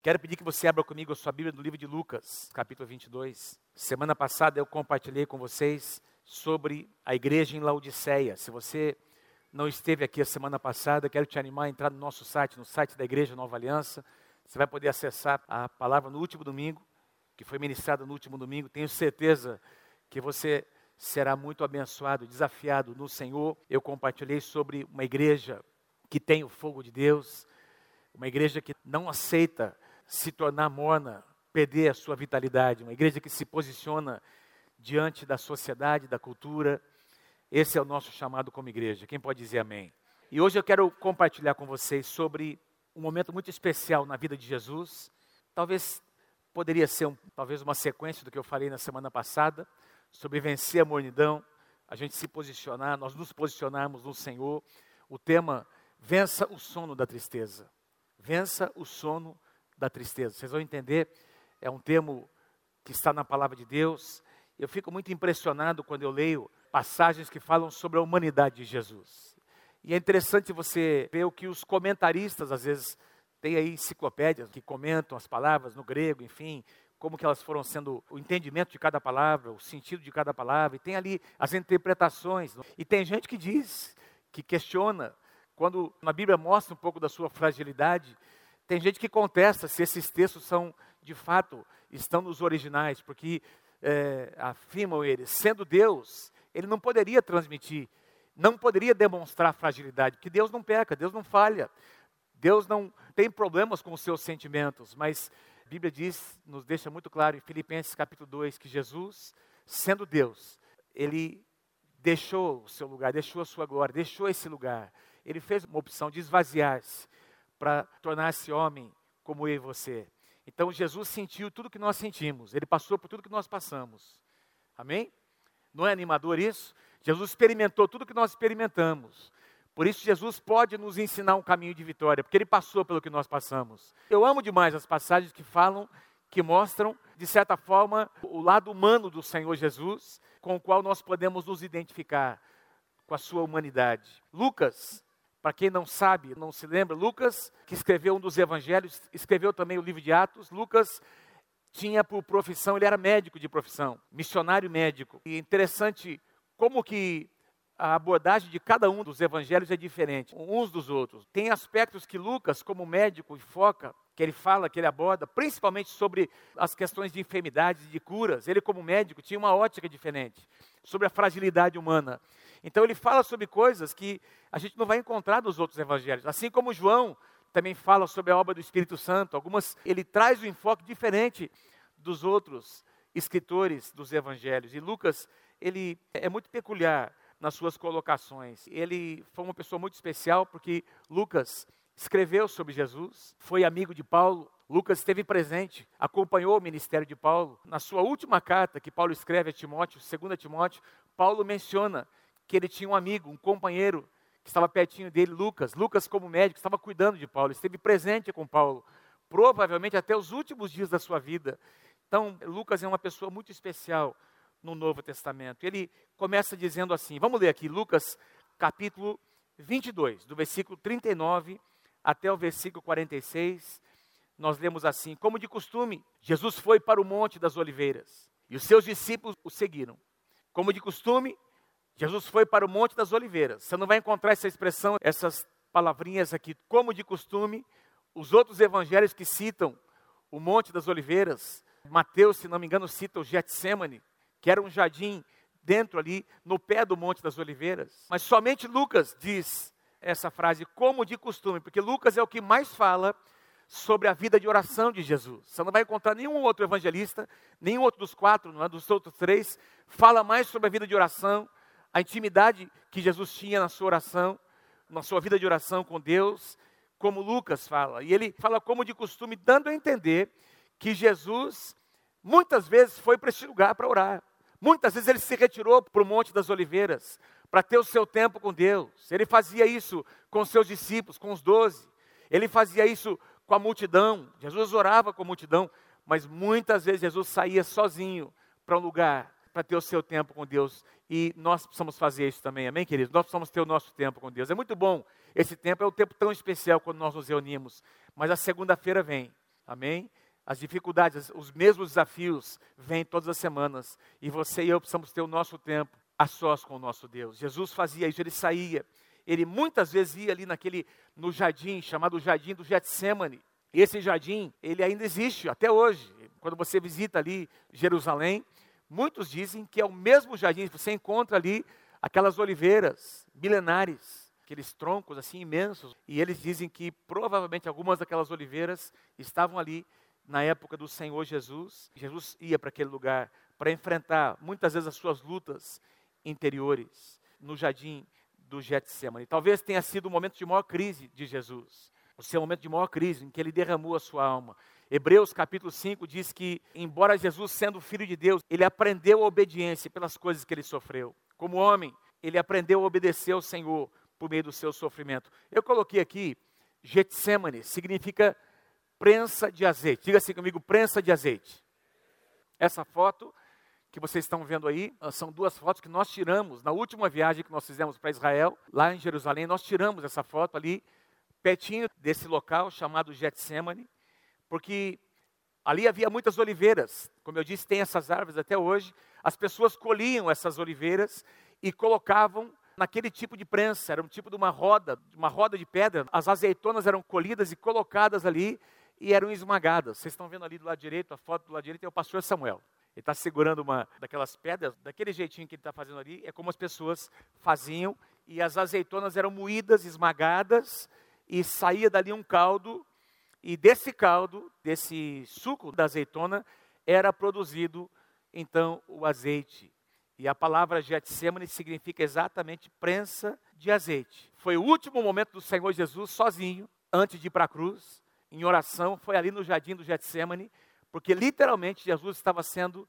Quero pedir que você abra comigo a sua Bíblia no livro de Lucas, capítulo 22. Semana passada eu compartilhei com vocês sobre a igreja em Laodiceia. Se você não esteve aqui a semana passada, quero te animar a entrar no nosso site, no site da Igreja Nova Aliança. Você vai poder acessar a palavra no último domingo, que foi ministrada no último domingo. Tenho certeza que você será muito abençoado, desafiado no Senhor. Eu compartilhei sobre uma igreja que tem o fogo de Deus, uma igreja que não aceita se tornar morna, perder a sua vitalidade, uma igreja que se posiciona diante da sociedade, da cultura. Esse é o nosso chamado como igreja. Quem pode dizer amém? E hoje eu quero compartilhar com vocês sobre um momento muito especial na vida de Jesus. Talvez poderia ser um, talvez uma sequência do que eu falei na semana passada sobre vencer a mornidão, a gente se posicionar, nós nos posicionarmos no Senhor. O tema vença o sono da tristeza. Vença o sono da tristeza. Vocês vão entender, é um termo que está na palavra de Deus. Eu fico muito impressionado quando eu leio passagens que falam sobre a humanidade de Jesus. E é interessante você ver o que os comentaristas, às vezes, tem aí enciclopédias que comentam as palavras no grego, enfim, como que elas foram sendo, o entendimento de cada palavra, o sentido de cada palavra, e tem ali as interpretações. E tem gente que diz, que questiona, quando a Bíblia mostra um pouco da sua fragilidade, tem gente que contesta se esses textos são, de fato, estão nos originais, porque é, afirmam eles, sendo Deus, ele não poderia transmitir, não poderia demonstrar fragilidade, porque Deus não peca, Deus não falha, Deus não tem problemas com os seus sentimentos, mas a Bíblia diz, nos deixa muito claro em Filipenses capítulo 2, que Jesus, sendo Deus, ele deixou o seu lugar, deixou a sua glória, deixou esse lugar, ele fez uma opção de esvaziar-se, para tornar-se homem como eu e você. Então Jesus sentiu tudo que nós sentimos, ele passou por tudo que nós passamos. Amém? Não é animador isso? Jesus experimentou tudo que nós experimentamos. Por isso Jesus pode nos ensinar um caminho de vitória, porque ele passou pelo que nós passamos. Eu amo demais as passagens que falam, que mostram, de certa forma, o lado humano do Senhor Jesus, com o qual nós podemos nos identificar com a sua humanidade. Lucas, para quem não sabe, não se lembra, Lucas, que escreveu um dos evangelhos, escreveu também o livro de Atos. Lucas tinha por profissão, ele era médico de profissão, missionário médico. E interessante como que a abordagem de cada um dos evangelhos é diferente, uns dos outros. Tem aspectos que Lucas, como médico, foca, que ele fala, que ele aborda, principalmente sobre as questões de enfermidades e de curas. Ele, como médico, tinha uma ótica diferente sobre a fragilidade humana. Então ele fala sobre coisas que a gente não vai encontrar nos outros evangelhos. Assim como João também fala sobre a obra do Espírito Santo, algumas ele traz um enfoque diferente dos outros escritores dos evangelhos. E Lucas, ele é muito peculiar nas suas colocações. Ele foi uma pessoa muito especial porque Lucas escreveu sobre Jesus, foi amigo de Paulo. Lucas esteve presente, acompanhou o ministério de Paulo. Na sua última carta que Paulo escreve a Timóteo, 2 Timóteo, Paulo menciona que ele tinha um amigo, um companheiro que estava pertinho dele, Lucas. Lucas, como médico, estava cuidando de Paulo, esteve presente com Paulo, provavelmente até os últimos dias da sua vida. Então, Lucas é uma pessoa muito especial no Novo Testamento. Ele começa dizendo assim: vamos ler aqui, Lucas capítulo 22, do versículo 39 até o versículo 46. Nós lemos assim: Como de costume, Jesus foi para o Monte das Oliveiras e os seus discípulos o seguiram. Como de costume, Jesus foi para o Monte das Oliveiras. Você não vai encontrar essa expressão, essas palavrinhas aqui, como de costume. Os outros evangelhos que citam o Monte das Oliveiras, Mateus, se não me engano, cita o Getsemane, que era um jardim dentro ali, no pé do Monte das Oliveiras. Mas somente Lucas diz essa frase, como de costume, porque Lucas é o que mais fala sobre a vida de oração de Jesus. Você não vai encontrar nenhum outro evangelista, nenhum outro dos quatro, não é, dos outros três, fala mais sobre a vida de oração, a intimidade que Jesus tinha na sua oração, na sua vida de oração com Deus, como Lucas fala. E ele fala como de costume, dando a entender que Jesus muitas vezes foi para esse lugar para orar. Muitas vezes ele se retirou para o Monte das Oliveiras para ter o seu tempo com Deus. Ele fazia isso com seus discípulos, com os doze. Ele fazia isso com a multidão. Jesus orava com a multidão, mas muitas vezes Jesus saía sozinho para um lugar para ter o seu tempo com Deus. E nós precisamos fazer isso também, amém, queridos? Nós precisamos ter o nosso tempo com Deus. É muito bom. Esse tempo é um tempo tão especial quando nós nos reunimos. Mas a segunda-feira vem. Amém? As dificuldades, os mesmos desafios vêm todas as semanas e você e eu precisamos ter o nosso tempo a sós com o nosso Deus. Jesus fazia isso, ele saía, ele muitas vezes ia ali naquele no jardim chamado Jardim do Getsemane. Esse jardim, ele ainda existe até hoje. Quando você visita ali Jerusalém, muitos dizem que é o mesmo jardim, você encontra ali aquelas oliveiras milenares, aqueles troncos assim imensos, e eles dizem que provavelmente algumas daquelas oliveiras estavam ali na época do Senhor Jesus. Jesus ia para aquele lugar para enfrentar muitas vezes as suas lutas interiores no jardim do Getsemane. Talvez tenha sido o momento de maior crise de Jesus, o seu momento de maior crise em que ele derramou a sua alma. Hebreus capítulo 5 diz que, embora Jesus sendo filho de Deus, ele aprendeu a obediência pelas coisas que ele sofreu. Como homem, ele aprendeu a obedecer ao Senhor por meio do seu sofrimento. Eu coloquei aqui Getsemane, significa prensa de azeite. Diga assim comigo, prensa de azeite. Essa foto que vocês estão vendo aí ah, são duas fotos que nós tiramos na última viagem que nós fizemos para Israel, lá em Jerusalém. Nós tiramos essa foto ali, pertinho desse local chamado Getsemane, porque ali havia muitas oliveiras. Como eu disse, tem essas árvores até hoje. As pessoas colhiam essas oliveiras e colocavam naquele tipo de prensa, era um tipo de uma roda, uma roda de pedra. As azeitonas eram colhidas e colocadas ali e eram esmagadas. Vocês estão vendo ali do lado direito, a foto do lado direito é o pastor Samuel. Ele está segurando uma daquelas pedras, daquele jeitinho que ele está fazendo ali, é como as pessoas faziam, e as azeitonas eram moídas, esmagadas, e saía dali um caldo, e desse caldo, desse suco da azeitona, era produzido então o azeite. E a palavra Getsemane significa exatamente prensa de azeite. Foi o último momento do Senhor Jesus sozinho, antes de ir para a cruz em oração foi ali no jardim do Getsemane, porque literalmente Jesus estava sendo,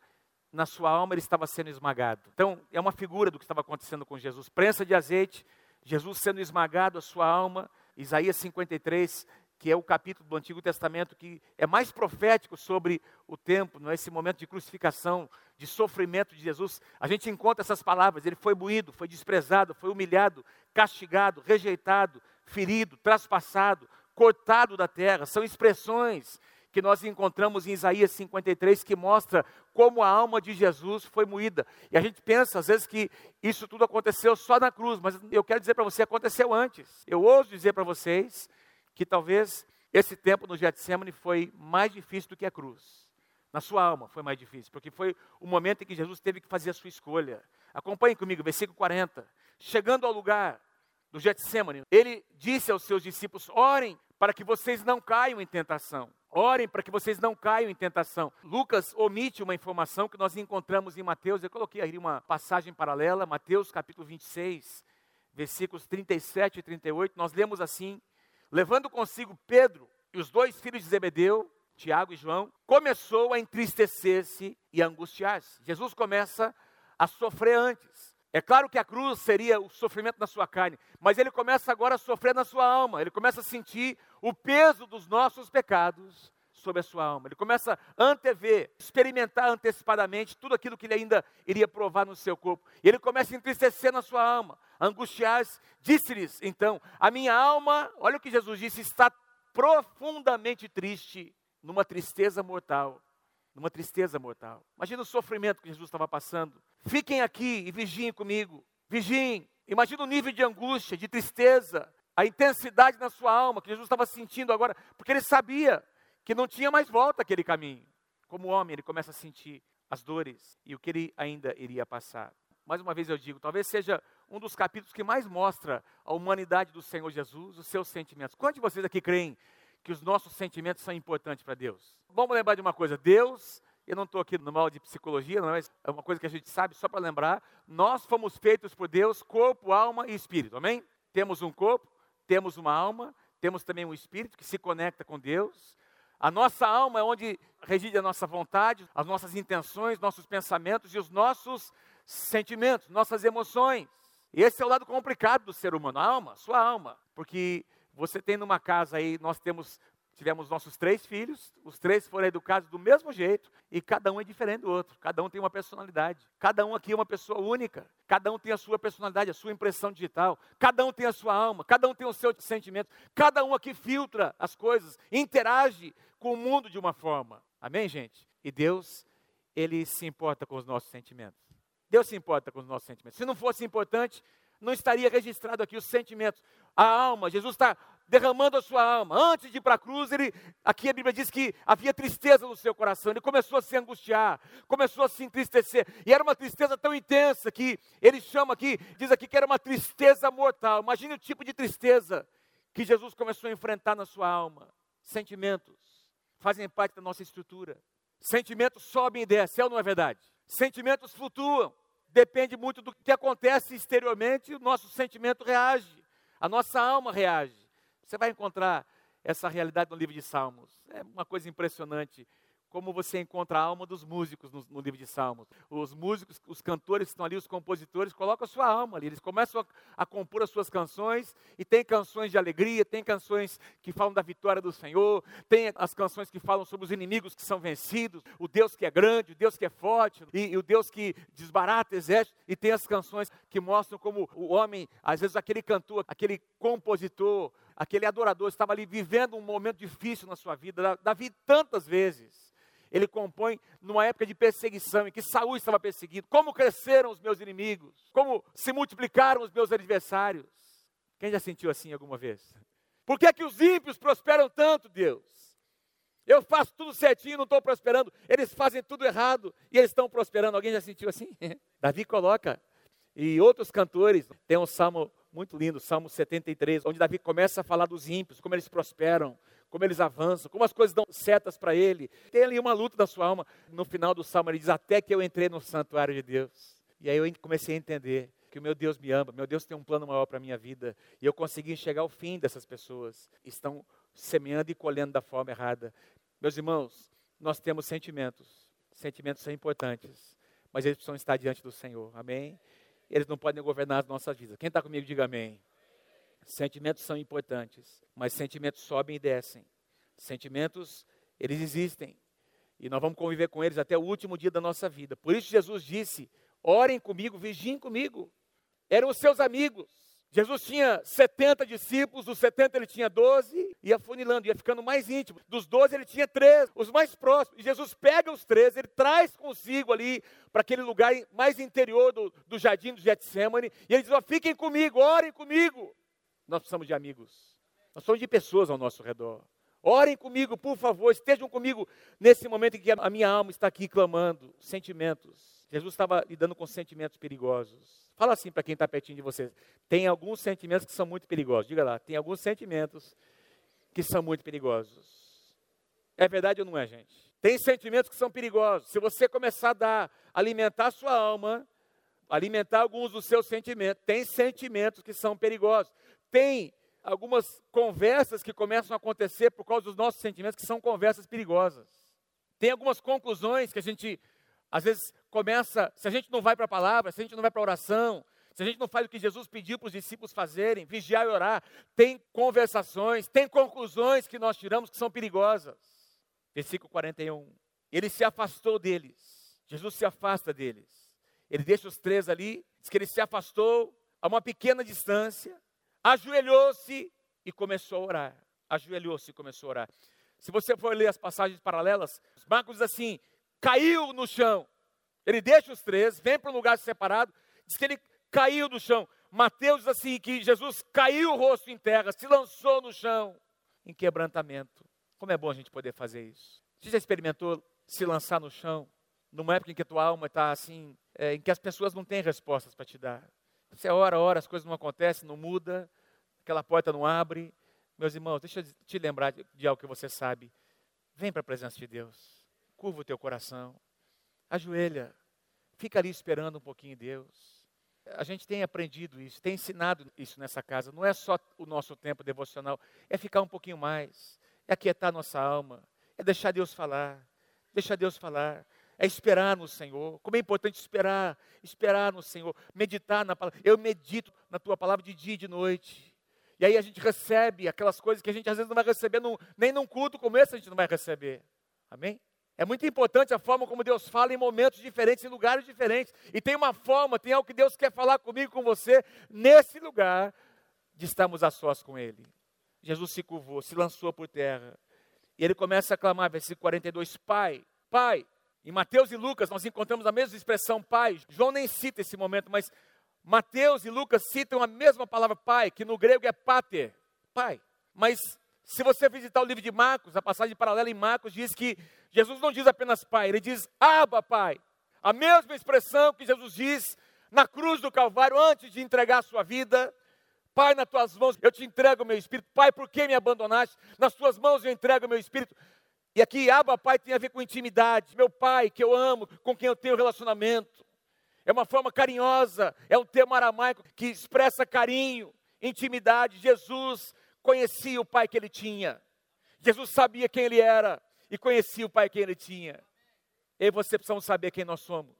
na sua alma, ele estava sendo esmagado. Então, é uma figura do que estava acontecendo com Jesus. Prensa de azeite, Jesus sendo esmagado, a sua alma. Isaías 53, que é o capítulo do Antigo Testamento que é mais profético sobre o tempo, não é esse momento de crucificação, de sofrimento de Jesus. A gente encontra essas palavras: ele foi moído, foi desprezado, foi humilhado, castigado, rejeitado, ferido, traspassado, cortado da terra. São expressões que nós encontramos em Isaías 53 que mostra como a alma de Jesus foi moída. E a gente pensa às vezes que isso tudo aconteceu só na cruz, mas eu quero dizer para você, aconteceu antes. Eu ouso dizer para vocês que talvez esse tempo no Getsemane foi mais difícil do que a cruz. Na sua alma foi mais difícil, porque foi o momento em que Jesus teve que fazer a sua escolha. Acompanhe comigo, versículo 40. Chegando ao lugar do Getsemane, ele disse aos seus discípulos: Orem para que vocês não caiam em tentação. Orem para que vocês não caiam em tentação. Lucas omite uma informação que nós encontramos em Mateus. Eu coloquei aí uma passagem paralela, Mateus capítulo 26, versículos 37 e 38. Nós lemos assim: Levando consigo Pedro e os dois filhos de Zebedeu, Tiago e João, começou a entristecer-se e a angustiar-se. Jesus começa a sofrer antes. É claro que a cruz seria o sofrimento na sua carne, mas ele começa agora a sofrer na sua alma, ele começa a sentir o peso dos nossos pecados sobre a sua alma. Ele começa a antever, experimentar antecipadamente tudo aquilo que ele ainda iria provar no seu corpo. E ele começa a entristecer na sua alma, angustiar-se. Disse-lhes, então, a minha alma, olha o que Jesus disse, está profundamente triste, numa tristeza mortal numa tristeza mortal. Imagina o sofrimento que Jesus estava passando. Fiquem aqui e vigiem comigo. Vigiem. Imagina o nível de angústia, de tristeza, a intensidade na sua alma que Jesus estava sentindo agora, porque ele sabia que não tinha mais volta aquele caminho. Como homem, ele começa a sentir as dores e o que ele ainda iria passar. Mais uma vez eu digo, talvez seja um dos capítulos que mais mostra a humanidade do Senhor Jesus, os seus sentimentos. Quantos de vocês aqui creem que os nossos sentimentos são importantes para Deus. Vamos lembrar de uma coisa: Deus, eu não estou aqui no mal de psicologia, não, mas é uma coisa que a gente sabe, só para lembrar, nós fomos feitos por Deus, corpo, alma e espírito, amém? Temos um corpo, temos uma alma, temos também um espírito que se conecta com Deus. A nossa alma é onde reside a nossa vontade, as nossas intenções, nossos pensamentos e os nossos sentimentos, nossas emoções. Esse é o lado complicado do ser humano, a alma, sua alma, porque você tem numa casa aí, nós temos tivemos nossos três filhos, os três foram educados do mesmo jeito e cada um é diferente do outro, cada um tem uma personalidade, cada um aqui é uma pessoa única, cada um tem a sua personalidade, a sua impressão digital, cada um tem a sua alma, cada um tem o seu sentimento, cada um aqui filtra as coisas, interage com o mundo de uma forma. Amém, gente? E Deus, Ele se importa com os nossos sentimentos. Deus se importa com os nossos sentimentos. Se não fosse importante, não estaria registrado aqui os sentimentos. A alma, Jesus está derramando a sua alma. Antes de ir para a cruz, ele, aqui a Bíblia diz que havia tristeza no seu coração. Ele começou a se angustiar, começou a se entristecer. E era uma tristeza tão intensa que ele chama aqui, diz aqui que era uma tristeza mortal. Imagine o tipo de tristeza que Jesus começou a enfrentar na sua alma. Sentimentos fazem parte da nossa estrutura. Sentimentos sobem e descem, é ou não é verdade? Sentimentos flutuam. Depende muito do que acontece exteriormente, o nosso sentimento reage, a nossa alma reage. Você vai encontrar essa realidade no livro de Salmos. É uma coisa impressionante como você encontra a alma dos músicos no, no, livro de Salmos. Os músicos, os cantores que estão ali, os compositores, colocam a sua alma ali. Eles começam a, a, compor as suas canções, e tem canções de alegria, tem canções que falam da vitória do Senhor, tem as canções que falam sobre os inimigos que são vencidos, o Deus que é grande, o Deus que é forte, e, e o Deus que desbarata exército, e tem as canções que mostram como o homem, às vezes aquele cantor, aquele compositor, aquele adorador estava ali vivendo um momento difícil na sua vida, Davi tantas vezes ele compõe numa época de perseguição, em que Saul estava perseguido. Como cresceram os meus inimigos? Como se multiplicaram os meus adversários? Quem já sentiu assim alguma vez? Por que, é que os ímpios prosperam tanto, Deus? Eu faço tudo certinho, não estou prosperando. Eles fazem tudo errado e eles estão prosperando. Alguém já sentiu assim? Davi coloca. E outros cantores, tem um salmo muito lindo, Salmo 73, onde Davi começa a falar dos ímpios, como eles prosperam, como eles avançam, como as coisas dão setas para ele. Tem ali uma luta da sua alma. No final do salmo ele diz: Até que eu entrei no santuário de Deus. E aí eu comecei a entender que o meu Deus me ama, meu Deus tem um plano maior para a minha vida. E eu consegui enxergar o fim dessas pessoas. Estão semeando e colhendo da forma errada. Meus irmãos, nós temos sentimentos. Sentimentos são importantes, mas eles precisam estar diante do Senhor. Amém? Eles não podem governar as nossas vidas. Quem está comigo, diga amém. Sentimentos são importantes, mas sentimentos sobem e descem. Sentimentos, eles existem. E nós vamos conviver com eles até o último dia da nossa vida. Por isso Jesus disse: orem comigo, vigiem comigo. Eram os seus amigos. Jesus tinha 70 discípulos, dos 70 ele tinha 12, ia funilando, ia ficando mais íntimo. Dos 12 ele tinha três, os mais próximos. E Jesus pega os três, ele traz consigo ali para aquele lugar mais interior do, do jardim do Getsemane, e ele diz: oh, fiquem comigo, orem comigo. Nós precisamos de amigos. Nós somos de pessoas ao nosso redor. Orem comigo, por favor, estejam comigo nesse momento em que a minha alma está aqui clamando. Sentimentos. Jesus estava lidando com sentimentos perigosos. Fala assim para quem está pertinho de você. Tem alguns sentimentos que são muito perigosos. Diga lá, tem alguns sentimentos que são muito perigosos. É verdade ou não é, gente? Tem sentimentos que são perigosos. Se você começar a dar, alimentar a sua alma, alimentar alguns dos seus sentimentos, tem sentimentos que são perigosos tem algumas conversas que começam a acontecer por causa dos nossos sentimentos, que são conversas perigosas. Tem algumas conclusões que a gente, às vezes, começa, se a gente não vai para a palavra, se a gente não vai para a oração, se a gente não faz o que Jesus pediu para os discípulos fazerem, vigiar e orar, tem conversações, tem conclusões que nós tiramos que são perigosas. Versículo 41. Ele se afastou deles. Jesus se afasta deles. Ele deixa os três ali, diz que ele se afastou a uma pequena distância, ajoelhou-se e começou a orar. Ajoelhou-se e começou a orar. Se você for ler as passagens paralelas, Marcos diz assim: caiu no chão. Ele deixa os três, vem para um lugar separado, diz que ele caiu no chão. Mateus diz assim: que Jesus caiu o rosto em terra, se lançou no chão, em quebrantamento. Como é bom a gente poder fazer isso. Você já experimentou se lançar no chão, numa época em que a tua alma está assim, é, em que as pessoas não têm respostas para te dar? Você ora, ora, as coisas não acontecem, não muda, aquela porta não abre. Meus irmãos, deixa eu te lembrar de algo que você sabe. Vem para a presença de Deus. Curva o teu coração. Ajoelha. Fica ali esperando um pouquinho Deus. A gente tem aprendido isso, tem ensinado isso nessa casa. Não é só o nosso tempo devocional, é ficar um pouquinho mais, é aquietar nossa alma, é deixar Deus falar, deixar Deus falar é esperar no Senhor. Como é importante esperar, esperar no Senhor, meditar na palavra. Eu medito na tua palavra de dia e de noite. E aí a gente recebe aquelas coisas que a gente às vezes não vai receber, num, nem num culto como esse a gente não vai receber. Amém? É muito importante a forma como Deus fala em momentos diferentes, em lugares diferentes. E tem uma forma, tem algo que Deus quer falar comigo, com você, nesse lugar de estarmos a sós com Ele. Jesus se curvou, se lançou por terra. E ele começa a clamar, versículo 42, Pai, Pai. Em Mateus e Lucas nós encontramos a mesma expressão Pai. João nem cita esse momento, mas Mateus e Lucas citam a mesma palavra Pai, que no grego é pater, Pai. Mas se você visitar o livro de Marcos, a passagem paralela em Marcos diz que Jesus não diz apenas Pai, ele diz Abba, Pai. A mesma expressão que Jesus diz na cruz do Calvário antes de entregar a sua vida. Pai, nas tuas mãos eu te entrego o meu espírito. Pai, por que me abandonaste? Nas tuas mãos eu entrego o meu espírito. E aqui, Abba, Pai, tem a ver com intimidade. Meu Pai, que eu amo, com quem eu tenho relacionamento. É uma forma carinhosa, é um termo aramaico que expressa carinho, intimidade. Jesus conhecia o Pai que ele tinha. Jesus sabia quem ele era e conhecia o Pai que ele tinha. E você precisa saber quem nós somos.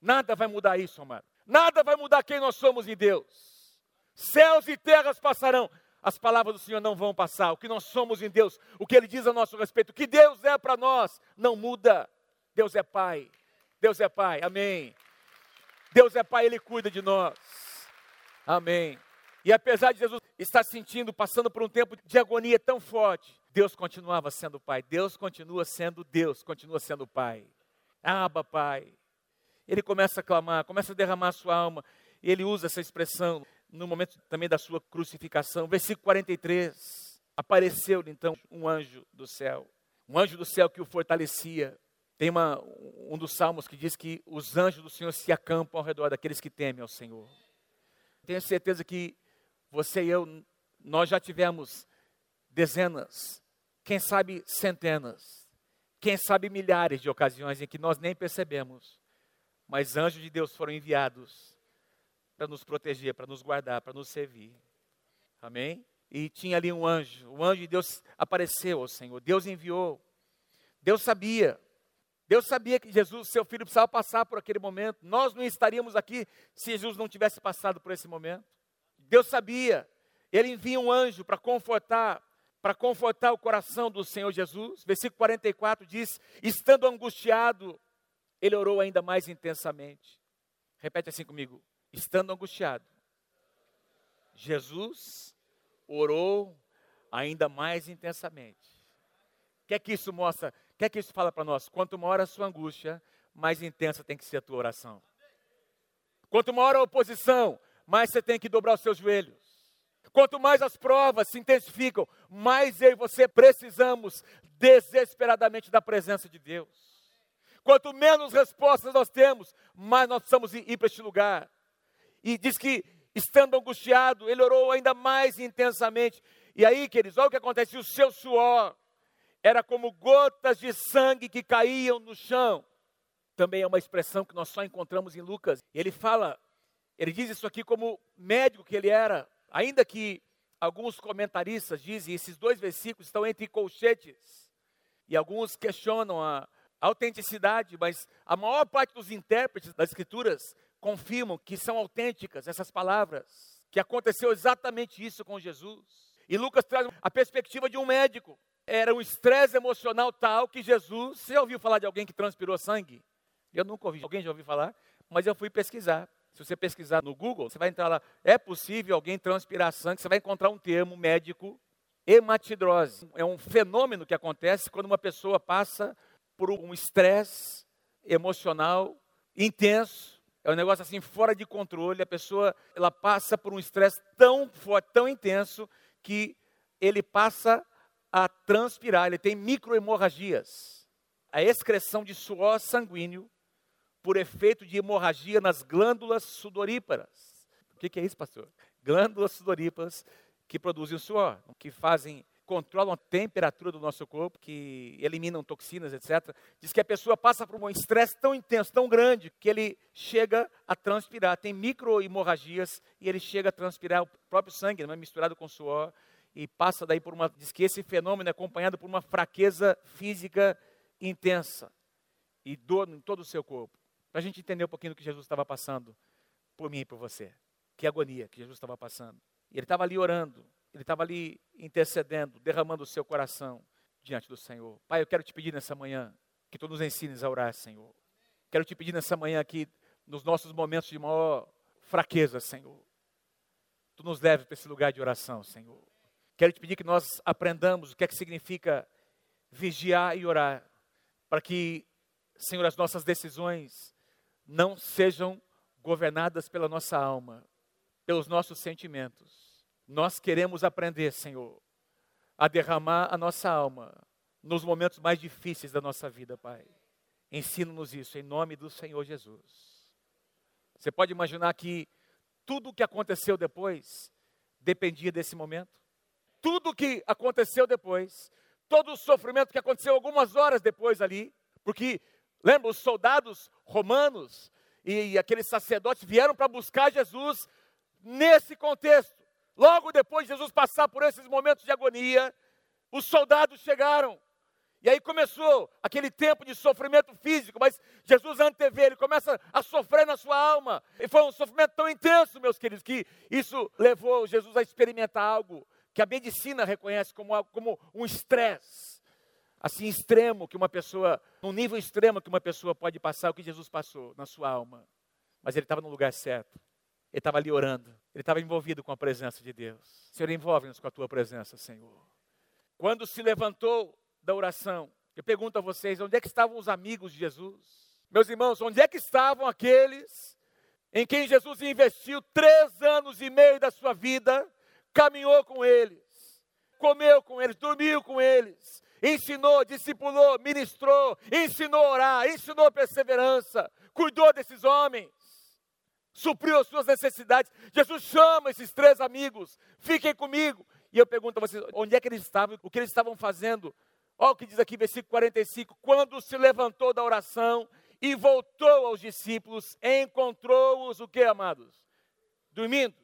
Nada vai mudar isso, amado. Nada vai mudar quem nós somos em Deus. Céus e terras passarão, as palavras do Senhor não vão passar. O que nós somos em Deus, o que Ele diz a nosso respeito, o que Deus é para nós, não muda. Deus é Pai. Deus é Pai. Amém. Deus é Pai, Ele cuida de nós. Amém. E apesar de Jesus estar sentindo, passando por um tempo de agonia tão forte, Deus continuava sendo Pai. Deus continua sendo Deus, continua sendo Pai. Aba, Pai. Ele começa a clamar, começa a derramar a sua alma. Ele usa essa expressão no momento também da sua crucificação. Versículo 43. Apareceu-lhe então um anjo do céu, um anjo do céu que o fortalecia. Tem uma, um dos salmos que diz que os anjos do Senhor se acampam ao redor daqueles que temem ao Senhor. Tenho certeza que você e eu, nós já tivemos dezenas, quem sabe centenas, quem sabe milhares de ocasiões em que nós nem percebemos, mas anjos de Deus foram enviados para nos proteger, para nos guardar, para nos servir. Amém? E tinha ali um anjo. O anjo de Deus apareceu ao Senhor. Deus enviou. Deus sabia. Deus sabia que Jesus, seu filho, precisava passar por aquele momento. Nós não estaríamos aqui se Jesus não tivesse passado por esse momento. Deus sabia. Ele envia um anjo para confortar, para confortar o coração do Senhor Jesus. Versículo 44 diz: estando angustiado, ele orou ainda mais intensamente. Repete assim comigo: estando angustiado, Jesus orou ainda mais intensamente. O que é que isso mostra? O que é que isso fala para nós? Quanto maior a sua angústia, mais intensa tem que ser a tua oração. Quanto maior a oposição, mais você tem que dobrar os seus joelhos. Quanto mais as provas se intensificam, mais eu e você precisamos desesperadamente da presença de Deus. Quanto menos respostas nós temos, mais nós precisamos ir, para este lugar. E diz que, estando angustiado, ele orou ainda mais intensamente. E aí, queridos, olha o que acontece: o seu suor era como gotas de sangue que caíam no chão. Também é uma expressão que nós só encontramos em Lucas. Ele fala, ele diz isso aqui como médico que ele era, ainda que alguns comentaristas dizem, esses dois versículos estão entre colchetes, e alguns questionam a autenticidade, mas a maior parte dos intérpretes das Escrituras confirmam que são autênticas essas palavras, que aconteceu exatamente isso com Jesus. E Lucas traz a perspectiva de um médico. Era um estresse emocional tal que Jesus. Você ouviu falar de alguém que transpirou sangue? Eu nunca ouvi. Alguém já ouviu falar? Mas eu fui pesquisar. Se você pesquisar no Google, você vai entrar lá. É possível alguém transpirar sangue? Você vai encontrar um termo médico, hematidrose. É um fenômeno que acontece quando uma pessoa passa por um estresse emocional intenso é um negócio assim fora de controle. A pessoa ela passa por um estresse tão forte, tão intenso que ele passa a transpirar. Ele tem microhemorragias. A excreção de suor sanguíneo por efeito de hemorragia nas glândulas sudoríparas. O que é isso, pastor? Glândulas sudoríparas que produzem o suor, que fazem controlam a temperatura do nosso corpo, que eliminam toxinas, etc. Diz que a pessoa passa por um estresse tão intenso, tão grande, que ele chega a transpirar. Tem microhemorragias e ele chega a transpirar o próprio sangue, é misturado com suor, e passa daí por uma. Diz que esse fenômeno é acompanhado por uma fraqueza física intensa e dor em todo o seu corpo. Para a gente entender um pouquinho do que Jesus estava passando por mim e por você. Que agonia que Jesus estava passando. Ele estava ali orando ele estava ali intercedendo, derramando o seu coração diante do Senhor. Pai, eu quero te pedir nessa manhã que tu nos ensines a orar, Senhor. Quero te pedir nessa manhã aqui, nos nossos momentos de maior fraqueza, Senhor. Tu nos leve para esse lugar de oração, Senhor. Quero te pedir que nós aprendamos o que é que significa vigiar e orar, para que, Senhor, as nossas decisões não sejam governadas pela nossa alma, pelos nossos sentimentos. Nós queremos aprender, Senhor, a derramar a nossa alma nos momentos mais difíceis da nossa vida, Pai. Ensina-nos isso em nome do Senhor Jesus. Você pode imaginar que tudo o que aconteceu depois dependia desse momento? Tudo o que aconteceu depois, todo o sofrimento que aconteceu algumas horas depois ali, porque lembra, os soldados romanos e aqueles sacerdotes vieram para buscar Jesus nesse contexto. Logo depois de Jesus passar por esses momentos de agonia, os soldados chegaram. E aí começou aquele tempo de sofrimento físico, mas Jesus antevê, ele começa a sofrer na sua alma. E foi um sofrimento tão intenso, meus queridos, que isso levou Jesus a experimentar algo que a medicina reconhece como, como um estresse. Assim, extremo, que uma pessoa, num nível extremo que uma pessoa pode passar, o que Jesus passou na sua alma. Mas ele estava no lugar certo. Ele estava ali orando. Ele estava envolvido com a presença de Deus. Senhor, envolve-nos com a tua presença, Senhor. Quando se levantou da oração, eu pergunto a vocês: onde é que estavam os amigos de Jesus? Meus irmãos, onde é que estavam aqueles em quem Jesus investiu três anos e meio da sua vida, caminhou com eles, comeu com eles, dormiu com eles, ensinou, discipulou, ministrou, ensinou a orar, ensinou perseverança, cuidou desses homens? supriu as suas necessidades. Jesus chama esses três amigos, fiquem comigo. E eu pergunto a vocês, onde é que eles estavam? O que eles estavam fazendo? Olha o que diz aqui, versículo 45. Quando se levantou da oração e voltou aos discípulos, encontrou-os o que, amados? Dormindo.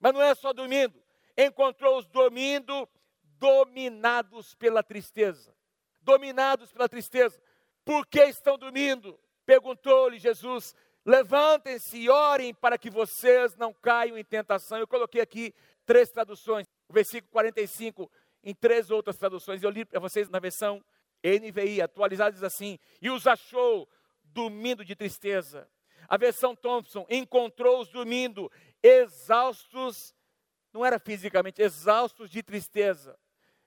Mas não é só dormindo. Encontrou-os dormindo, dominados pela tristeza. Dominados pela tristeza. Por que estão dormindo? Perguntou-lhe Jesus. Levantem-se e orem para que vocês não caiam em tentação. Eu coloquei aqui três traduções. O versículo 45 em três outras traduções. Eu li para vocês na versão NVI, atualizada, diz assim: E os achou dormindo de tristeza. A versão Thompson encontrou-os dormindo, exaustos, não era fisicamente, exaustos de tristeza.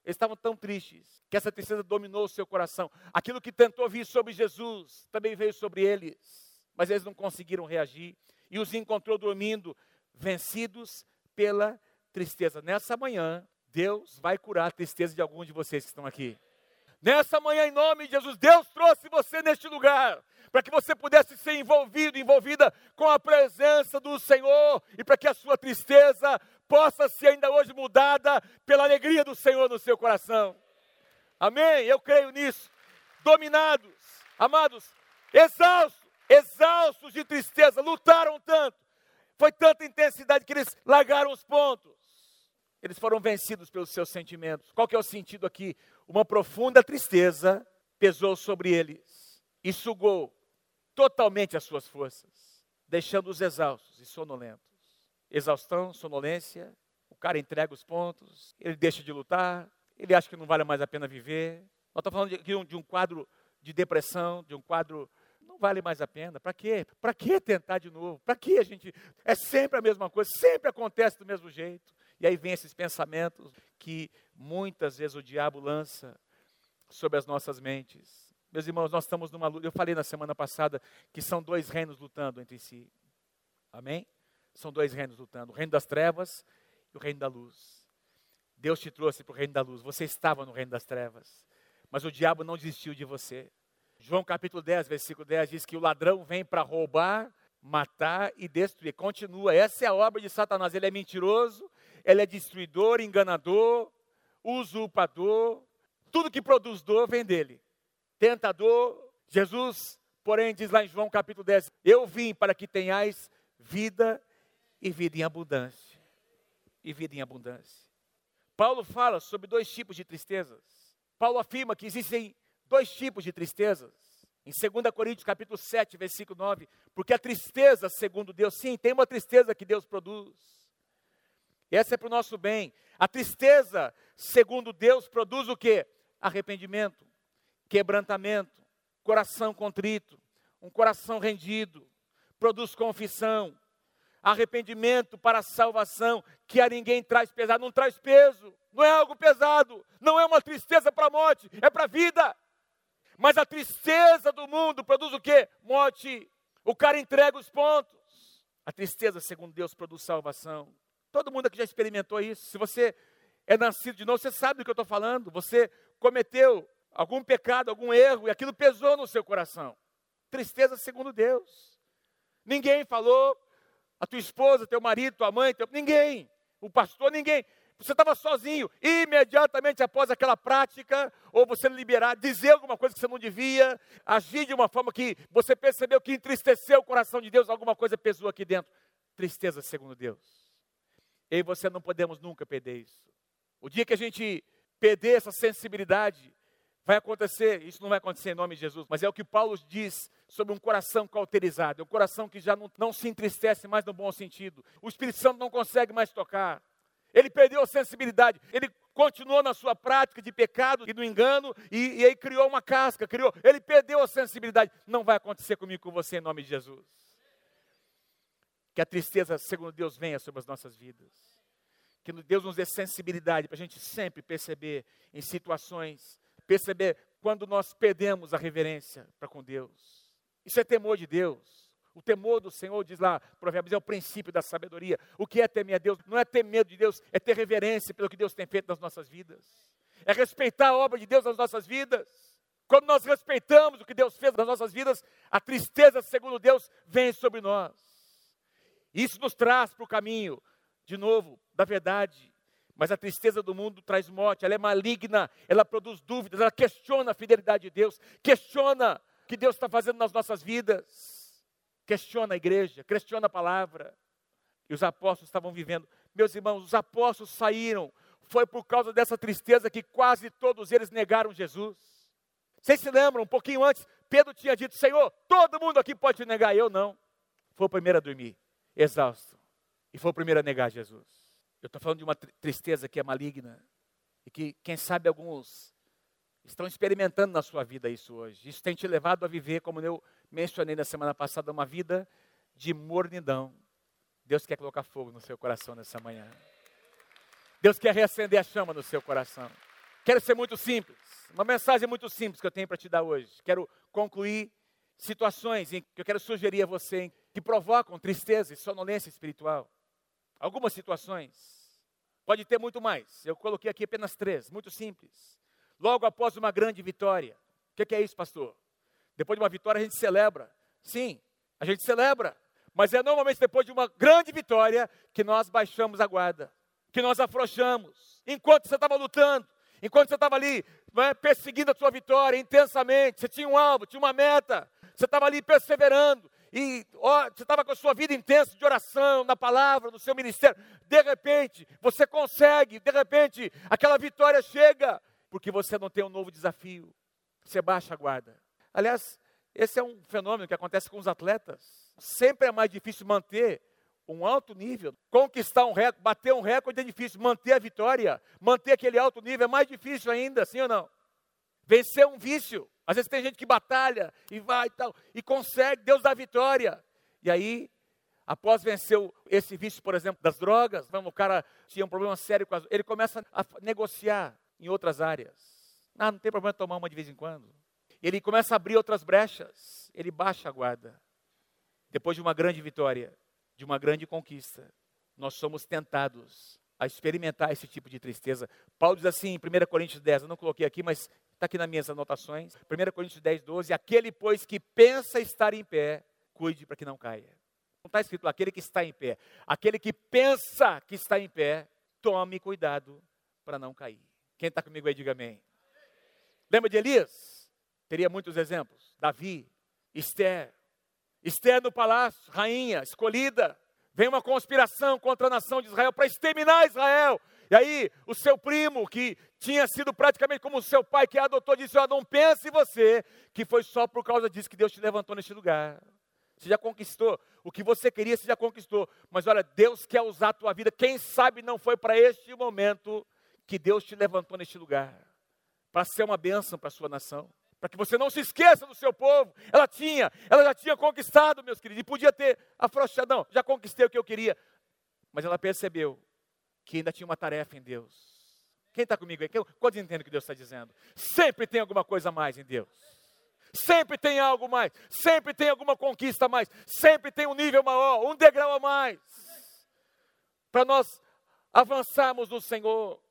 Eles estavam tão tristes que essa tristeza dominou o seu coração. Aquilo que tentou vir sobre Jesus também veio sobre eles mas eles não conseguiram reagir e os encontrou dormindo, vencidos pela tristeza. Nessa manhã, Deus vai curar a tristeza de alguns de vocês que estão aqui. Nessa manhã, em nome de Jesus, Deus trouxe você neste lugar para que você pudesse ser envolvido, envolvida com a presença do Senhor e para que a sua tristeza possa ser ainda hoje mudada pela alegria do Senhor no seu coração. Amém? Eu creio nisso. Dominados, amados, exaustos exaustos de tristeza, lutaram tanto, foi tanta intensidade que eles largaram os pontos. Eles foram vencidos pelos seus sentimentos. Qual que é o sentido aqui? Uma profunda tristeza pesou sobre eles e sugou totalmente as suas forças, deixando-os exaustos e sonolentos. Exaustão, sonolência, o cara entrega os pontos, ele deixa de lutar, ele acha que não vale mais a pena viver. Nós estamos falando de, de um quadro de depressão, de um quadro vale mais a pena. Para quê? Para que tentar de novo? Para que a gente. É sempre a mesma coisa, sempre acontece do mesmo jeito. E aí vem esses pensamentos que muitas vezes o diabo lança sobre as nossas mentes. Meus irmãos, nós estamos numa luta. Eu falei na semana passada que são dois reinos lutando entre si. Amém? São dois reinos lutando: o reino das trevas e o reino da luz. Deus te trouxe para o reino da luz. Você estava no reino das trevas. Mas o diabo não desistiu de você. João capítulo 10, versículo 10 diz que o ladrão vem para roubar, matar e destruir. Continua, essa é a obra de Satanás. Ele é mentiroso, ele é destruidor, enganador, usurpador. Tudo que produz dor vem dele. Tentador. Jesus, porém, diz lá em João capítulo 10: Eu vim para que tenhais vida e vida em abundância. E vida em abundância. Paulo fala sobre dois tipos de tristezas. Paulo afirma que existem dois tipos de tristezas. Em 2 Coríntios capítulo 7, versículo 9, porque a tristeza, segundo Deus, sim, tem uma tristeza que Deus produz. Essa é para o nosso bem. A tristeza, segundo Deus, produz o que? Arrependimento, quebrantamento, coração contrito, um coração rendido, produz confissão, arrependimento para salvação, que a ninguém traz pesado, não traz peso, não é algo pesado, não é uma tristeza para a morte, é para a vida. Mas a tristeza do mundo produz o quê? Morte. O cara entrega os pontos. A tristeza, segundo Deus, produz salvação. Todo mundo aqui já experimentou isso. Se você é nascido de novo, você sabe do que eu estou falando. Você cometeu algum pecado, algum erro, e aquilo pesou no seu coração. Tristeza segundo Deus. Ninguém falou, a tua esposa, teu marido, tua mãe, teu... ninguém. O pastor, ninguém. Você estava sozinho, imediatamente após aquela prática, ou você liberar, dizer alguma coisa que você não devia, agir de uma forma que você percebeu que entristeceu o coração de Deus, alguma coisa pesou aqui dentro. Tristeza segundo Deus. Eu e você não podemos nunca perder isso. O dia que a gente perder essa sensibilidade, vai acontecer, isso não vai acontecer em nome de Jesus, mas é o que Paulo diz sobre um coração cauterizado, é um coração que já não, não se entristece mais no bom sentido. O Espírito Santo não consegue mais tocar. Ele perdeu a sensibilidade, ele continuou na sua prática de pecado e do engano, e, e aí criou uma casca, criou, ele perdeu a sensibilidade. Não vai acontecer comigo com você em nome de Jesus. Que a tristeza, segundo Deus, venha sobre as nossas vidas. Que Deus nos dê sensibilidade para a gente sempre perceber em situações, perceber quando nós perdemos a reverência para com Deus. Isso é temor de Deus. O temor do Senhor, diz lá, Provérbios, é o princípio da sabedoria. O que é temer a Deus? Não é ter medo de Deus, é ter reverência pelo que Deus tem feito nas nossas vidas. É respeitar a obra de Deus nas nossas vidas. Quando nós respeitamos o que Deus fez nas nossas vidas, a tristeza, segundo Deus, vem sobre nós. Isso nos traz para o caminho, de novo, da verdade. Mas a tristeza do mundo traz morte, ela é maligna, ela produz dúvidas, ela questiona a fidelidade de Deus, questiona o que Deus está fazendo nas nossas vidas questiona a igreja, questiona a palavra. E os apóstolos estavam vivendo. Meus irmãos, os apóstolos saíram. Foi por causa dessa tristeza que quase todos eles negaram Jesus. Vocês se lembram, um pouquinho antes, Pedro tinha dito: Senhor, todo mundo aqui pode te negar, eu não. Foi o primeiro a dormir, exausto. E foi o primeiro a negar Jesus. Eu estou falando de uma tristeza que é maligna. E que, quem sabe, alguns estão experimentando na sua vida isso hoje. Isso tem te levado a viver, como eu mencionei na semana passada, uma vida de mornidão. Deus quer colocar fogo no seu coração nessa manhã. Deus quer reacender a chama no seu coração. Quero ser muito simples. Uma mensagem muito simples que eu tenho para te dar hoje. Quero concluir situações em que eu quero sugerir a você que provocam tristeza e sonolência espiritual. Algumas situações. Pode ter muito mais. Eu coloquei aqui apenas três, muito simples. Logo após uma grande vitória. O que é isso, pastor? Depois de uma vitória a gente celebra. Sim, a gente celebra. Mas é normalmente depois de uma grande vitória que nós baixamos a guarda, que nós afrouxamos. Enquanto você estava lutando, enquanto você estava ali é, perseguindo a sua vitória intensamente, você tinha um alvo, tinha uma meta, você estava ali perseverando, e você estava com a sua vida intensa de oração, na palavra, no seu ministério. De repente, você consegue, de repente, aquela vitória chega, porque você não tem um novo desafio. Você baixa a guarda. Aliás, esse é um fenômeno que acontece com os atletas. Sempre é mais difícil manter um alto nível. Conquistar um recorde, bater um recorde é difícil. Manter a vitória, manter aquele alto nível é mais difícil ainda, sim ou não? Vencer um vício. Às vezes tem gente que batalha e vai e tal, e consegue, Deus dá vitória. E aí, após vencer esse vício, por exemplo, das drogas, o cara tinha um problema sério com as, ele começa a negociar em outras áreas. Ah, não tem problema tomar uma de vez em quando ele começa a abrir outras brechas, ele baixa a guarda. Depois de uma grande vitória, de uma grande conquista, nós somos tentados a experimentar esse tipo de tristeza. Paulo diz assim em 1 Coríntios 10, eu não coloquei aqui, mas está aqui nas minhas anotações. 1 Coríntios 10, 12: Aquele, pois, que pensa estar em pé, cuide para que não caia. Não está escrito aquele que está em pé. Aquele que pensa que está em pé, tome cuidado para não cair. Quem está comigo aí, diga amém. Lembra de Elias? Teria muitos exemplos. Davi, Esther. Esther no palácio, rainha, escolhida. Vem uma conspiração contra a nação de Israel para exterminar Israel. E aí, o seu primo, que tinha sido praticamente como o seu pai, que adotou, disse: oh, Não pense você que foi só por causa disso que Deus te levantou neste lugar. você já conquistou. O que você queria, você já conquistou. Mas olha, Deus quer usar a tua vida. Quem sabe não foi para este momento que Deus te levantou neste lugar para ser uma bênção para a sua nação. Para que você não se esqueça do seu povo. Ela tinha, ela já tinha conquistado, meus queridos, e podia ter afrouxado. Não, já conquistei o que eu queria. Mas ela percebeu que ainda tinha uma tarefa em Deus. Quem está comigo aí? Quantos entendem o que Deus está dizendo? Sempre tem alguma coisa a mais em Deus. Sempre tem algo mais. Sempre tem alguma conquista a mais. Sempre tem um nível maior, um degrau a mais. Para nós avançarmos no Senhor.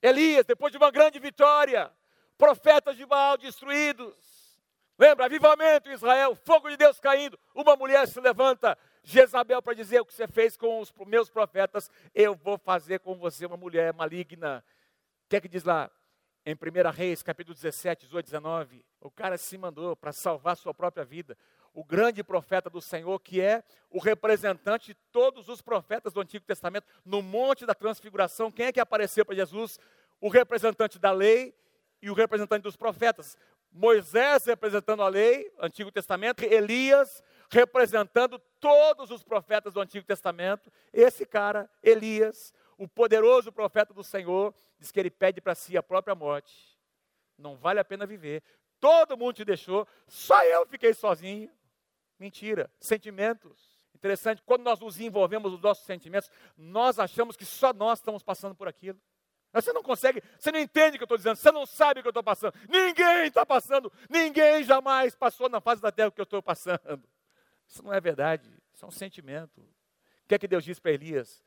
Elias, depois de uma grande vitória, profetas de Baal destruídos. Lembra, avivamento em Israel, fogo de Deus caindo. Uma mulher se levanta, Jezabel, para dizer o que você fez com os meus profetas, eu vou fazer com você uma mulher maligna que é que diz lá? Em 1 Reis, capítulo 17, 18, 19, o cara se mandou para salvar sua própria vida. O grande profeta do Senhor, que é o representante de todos os profetas do Antigo Testamento, no Monte da Transfiguração, quem é que apareceu para Jesus? O representante da lei e o representante dos profetas. Moisés representando a lei, Antigo Testamento, Elias representando todos os profetas do Antigo Testamento. Esse cara, Elias, o poderoso profeta do Senhor, diz que ele pede para si a própria morte. Não vale a pena viver. Todo mundo te deixou, só eu fiquei sozinho. Mentira. Sentimentos. Interessante, quando nós nos envolvemos nos nossos sentimentos, nós achamos que só nós estamos passando por aquilo. Você não consegue, você não entende o que eu estou dizendo, você não sabe o que eu estou passando. Ninguém está passando, ninguém jamais passou na face da terra o que eu estou passando. Isso não é verdade, isso é um sentimento. O que é que Deus diz para Elias?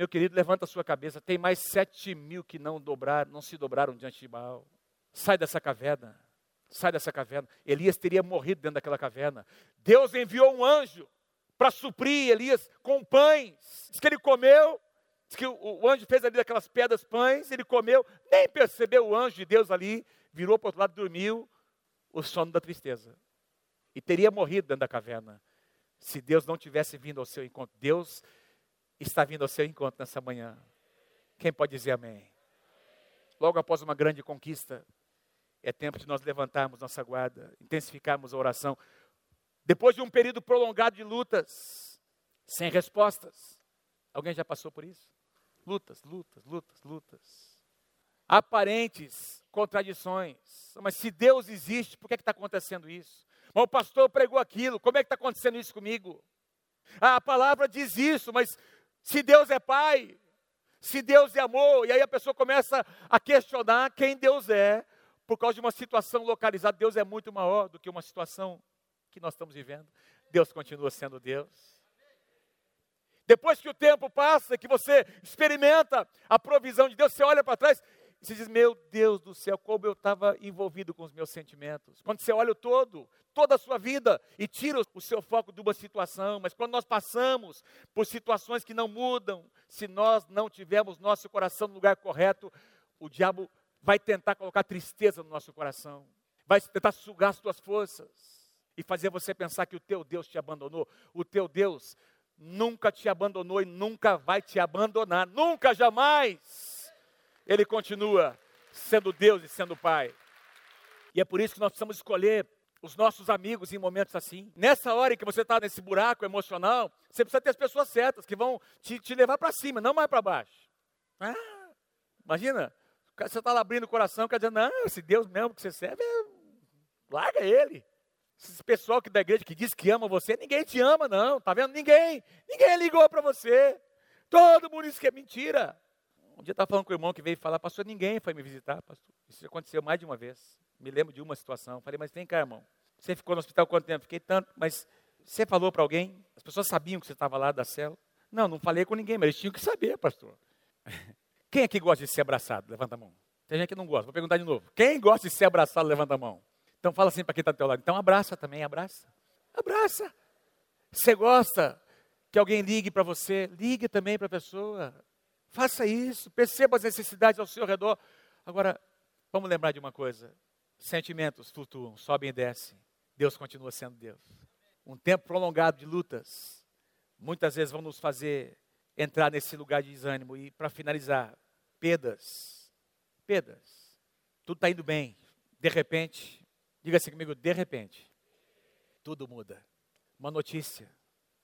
Meu querido, levanta a sua cabeça. Tem mais sete mil que não dobraram, não se dobraram diante de Baal. Sai dessa caverna. Sai dessa caverna. Elias teria morrido dentro daquela caverna. Deus enviou um anjo para suprir Elias com pães. Diz que ele comeu. Diz que o, o anjo fez ali aquelas pedras pães. Ele comeu. Nem percebeu o anjo de Deus ali. Virou para o outro lado, dormiu. O sono da tristeza. E teria morrido dentro da caverna. Se Deus não tivesse vindo ao seu encontro. Deus está vindo ao seu encontro nessa manhã. Quem pode dizer amém? Logo após uma grande conquista, é tempo de nós levantarmos nossa guarda, intensificarmos a oração. Depois de um período prolongado de lutas, sem respostas. Alguém já passou por isso? Lutas, lutas, lutas, lutas. Aparentes contradições. Mas se Deus existe, por que é está acontecendo isso? Mas o pastor pregou aquilo, como é que está acontecendo isso comigo? A palavra diz isso, mas se Deus é Pai, se Deus é amor, e aí a pessoa começa a questionar quem Deus é, por causa de uma situação localizada. Deus é muito maior do que uma situação que nós estamos vivendo. Deus continua sendo Deus. Depois que o tempo passa, que você experimenta a provisão de Deus, você olha para trás você diz: Meu Deus do céu, como eu estava envolvido com os meus sentimentos. Quando você olha o todo, toda a sua vida e tira o seu foco de uma situação, mas quando nós passamos por situações que não mudam, se nós não tivermos nosso coração no lugar correto, o diabo vai tentar colocar tristeza no nosso coração, vai tentar sugar as tuas forças e fazer você pensar que o teu Deus te abandonou. O teu Deus nunca te abandonou e nunca vai te abandonar, nunca, jamais. Ele continua sendo Deus e sendo Pai. E é por isso que nós precisamos escolher os nossos amigos em momentos assim. Nessa hora em que você está nesse buraco emocional, você precisa ter as pessoas certas que vão te, te levar para cima, não mais para baixo. Ah, imagina, você está lá abrindo o coração, quer dizer, não, esse Deus mesmo que você serve, larga ele. Esse pessoal que da igreja que diz que ama você, ninguém te ama, não, tá vendo? Ninguém, ninguém ligou para você. Todo mundo diz que é mentira. Um dia eu estava falando com o irmão que veio falar, pastor, ninguém foi me visitar, pastor. Isso aconteceu mais de uma vez. Me lembro de uma situação. Falei, mas vem cá, irmão. Você ficou no hospital quanto tempo? Fiquei tanto, mas você falou para alguém? As pessoas sabiam que você estava lá da cela? Não, não falei com ninguém, mas eles tinham que saber, pastor. Quem aqui gosta de ser abraçado? Levanta a mão. Tem gente que não gosta. Vou perguntar de novo. Quem gosta de ser abraçado? Levanta a mão. Então fala assim para quem está do teu lado. Então abraça também, abraça. Abraça. Você gosta que alguém ligue para você? Ligue também para a pessoa. Faça isso, perceba as necessidades ao seu redor. Agora, vamos lembrar de uma coisa: sentimentos flutuam, sobem e descem. Deus continua sendo Deus. Um tempo prolongado de lutas, muitas vezes vão nos fazer entrar nesse lugar de desânimo. E para finalizar, perdas. Perdas. Tudo está indo bem. De repente, diga assim comigo, de repente, tudo muda. uma notícia.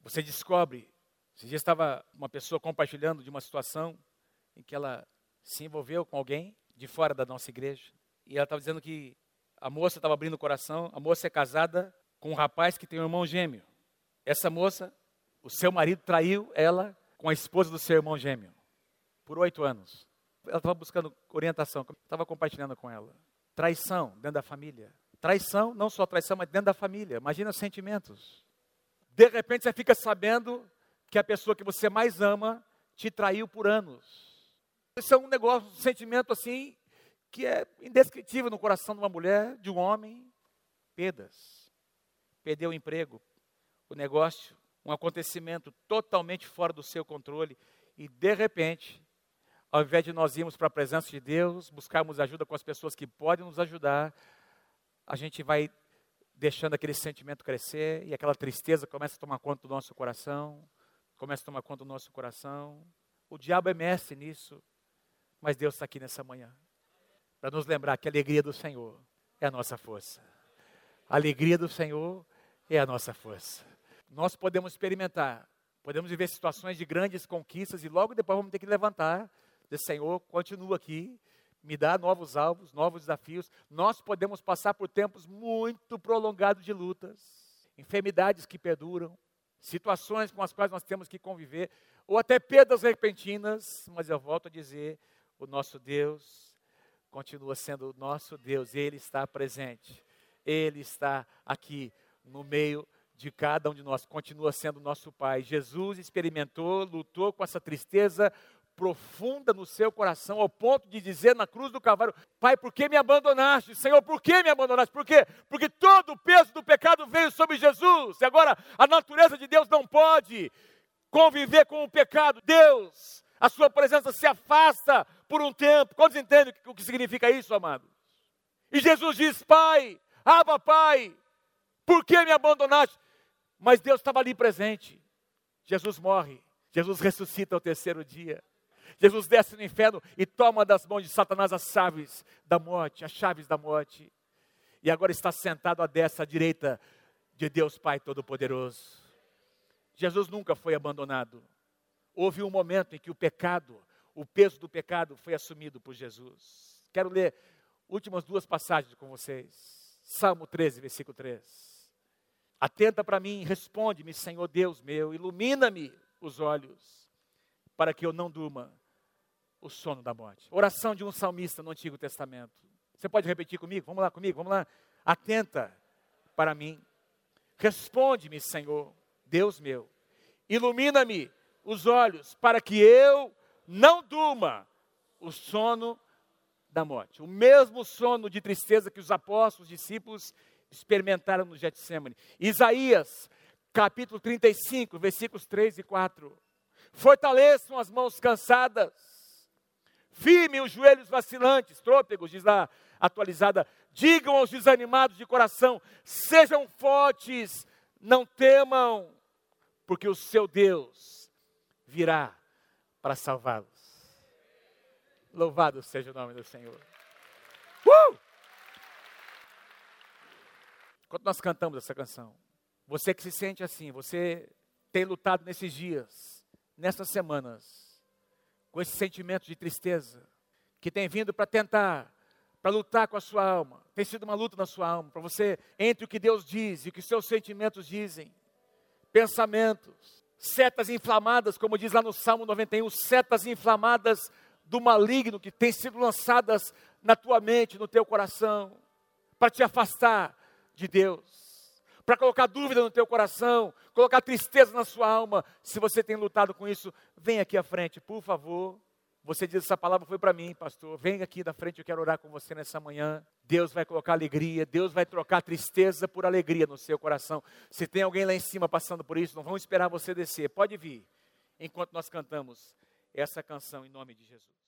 Você descobre. Esse dia estava uma pessoa compartilhando de uma situação em que ela se envolveu com alguém de fora da nossa igreja. E ela estava dizendo que a moça estava abrindo o coração. A moça é casada com um rapaz que tem um irmão gêmeo. Essa moça, o seu marido traiu ela com a esposa do seu irmão gêmeo por oito anos. Ela estava buscando orientação, estava compartilhando com ela. Traição dentro da família. Traição, não só traição, mas dentro da família. Imagina os sentimentos. De repente você fica sabendo que a pessoa que você mais ama te traiu por anos. Isso é um negócio, um sentimento assim, que é indescritível no coração de uma mulher, de um homem. Perdas. Perdeu o emprego, o negócio, um acontecimento totalmente fora do seu controle. E de repente, ao invés de nós irmos para a presença de Deus, buscarmos ajuda com as pessoas que podem nos ajudar, a gente vai deixando aquele sentimento crescer e aquela tristeza começa a tomar conta do nosso coração, começa a tomar conta do nosso coração. O diabo é mestre nisso, mas Deus está aqui nessa manhã para nos lembrar que a alegria do Senhor é a nossa força. A alegria do Senhor é a nossa força. Nós podemos experimentar, podemos viver situações de grandes conquistas e logo depois vamos ter que levantar, dizer, Senhor, continua aqui, me dá novos alvos, novos desafios. Nós podemos passar por tempos muito prolongados de lutas, enfermidades que perduram, situações com as quais nós temos que conviver, ou até perdas repentinas, mas eu volto a dizer: o nosso Deus continua sendo o nosso Deus, Ele está presente, Ele está aqui no meio de cada um de nós, continua sendo nosso Pai. Jesus experimentou, lutou com essa tristeza, profunda no seu coração, ao ponto de dizer na cruz do Calvário: Pai, por que me abandonaste? Senhor, por que me abandonaste? Por quê? Porque todo o peso do pecado veio sobre Jesus. E agora a natureza de Deus não pode conviver com o pecado. Deus, a sua presença se afasta por um tempo. Quantos entendem o que significa isso, amados? E Jesus diz: Pai, Aba, Pai, por que me abandonaste? Mas Deus estava ali presente. Jesus morre. Jesus ressuscita ao terceiro dia. Jesus desce no inferno e toma das mãos de Satanás as chaves da morte, as chaves da morte. E agora está sentado à destra, à direita de Deus Pai Todo-Poderoso. Jesus nunca foi abandonado. Houve um momento em que o pecado, o peso do pecado foi assumido por Jesus. Quero ler últimas duas passagens com vocês. Salmo 13, versículo 3. Atenta para mim, responde-me, Senhor Deus meu, ilumina-me os olhos, para que eu não durma o sono da morte. Oração de um salmista no Antigo Testamento. Você pode repetir comigo? Vamos lá comigo, vamos lá. Atenta para mim. Responde-me, Senhor, Deus meu. Ilumina-me os olhos para que eu não durma o sono da morte. O mesmo sono de tristeza que os apóstolos, os discípulos experimentaram no Getsemane. Isaías, capítulo 35, versículos 3 e 4. Fortaleçam as mãos cansadas firme os joelhos vacilantes, trôpegos, diz lá atualizada. Digam aos desanimados de coração: sejam fortes, não temam, porque o seu Deus virá para salvá-los. Louvado seja o nome do Senhor. Uh! Quando nós cantamos essa canção, você que se sente assim, você tem lutado nesses dias, nessas semanas, com esse sentimento de tristeza que tem vindo para tentar, para lutar com a sua alma. Tem sido uma luta na sua alma, para você, entre o que Deus diz e o que seus sentimentos dizem, pensamentos, setas inflamadas, como diz lá no Salmo 91, setas inflamadas do maligno que têm sido lançadas na tua mente, no teu coração, para te afastar de Deus para colocar dúvida no teu coração, colocar tristeza na sua alma. Se você tem lutado com isso, vem aqui à frente, por favor. Você diz essa palavra foi para mim, pastor. Vem aqui da frente, eu quero orar com você nessa manhã. Deus vai colocar alegria, Deus vai trocar tristeza por alegria no seu coração. Se tem alguém lá em cima passando por isso, não vamos esperar você descer. Pode vir, enquanto nós cantamos essa canção em nome de Jesus.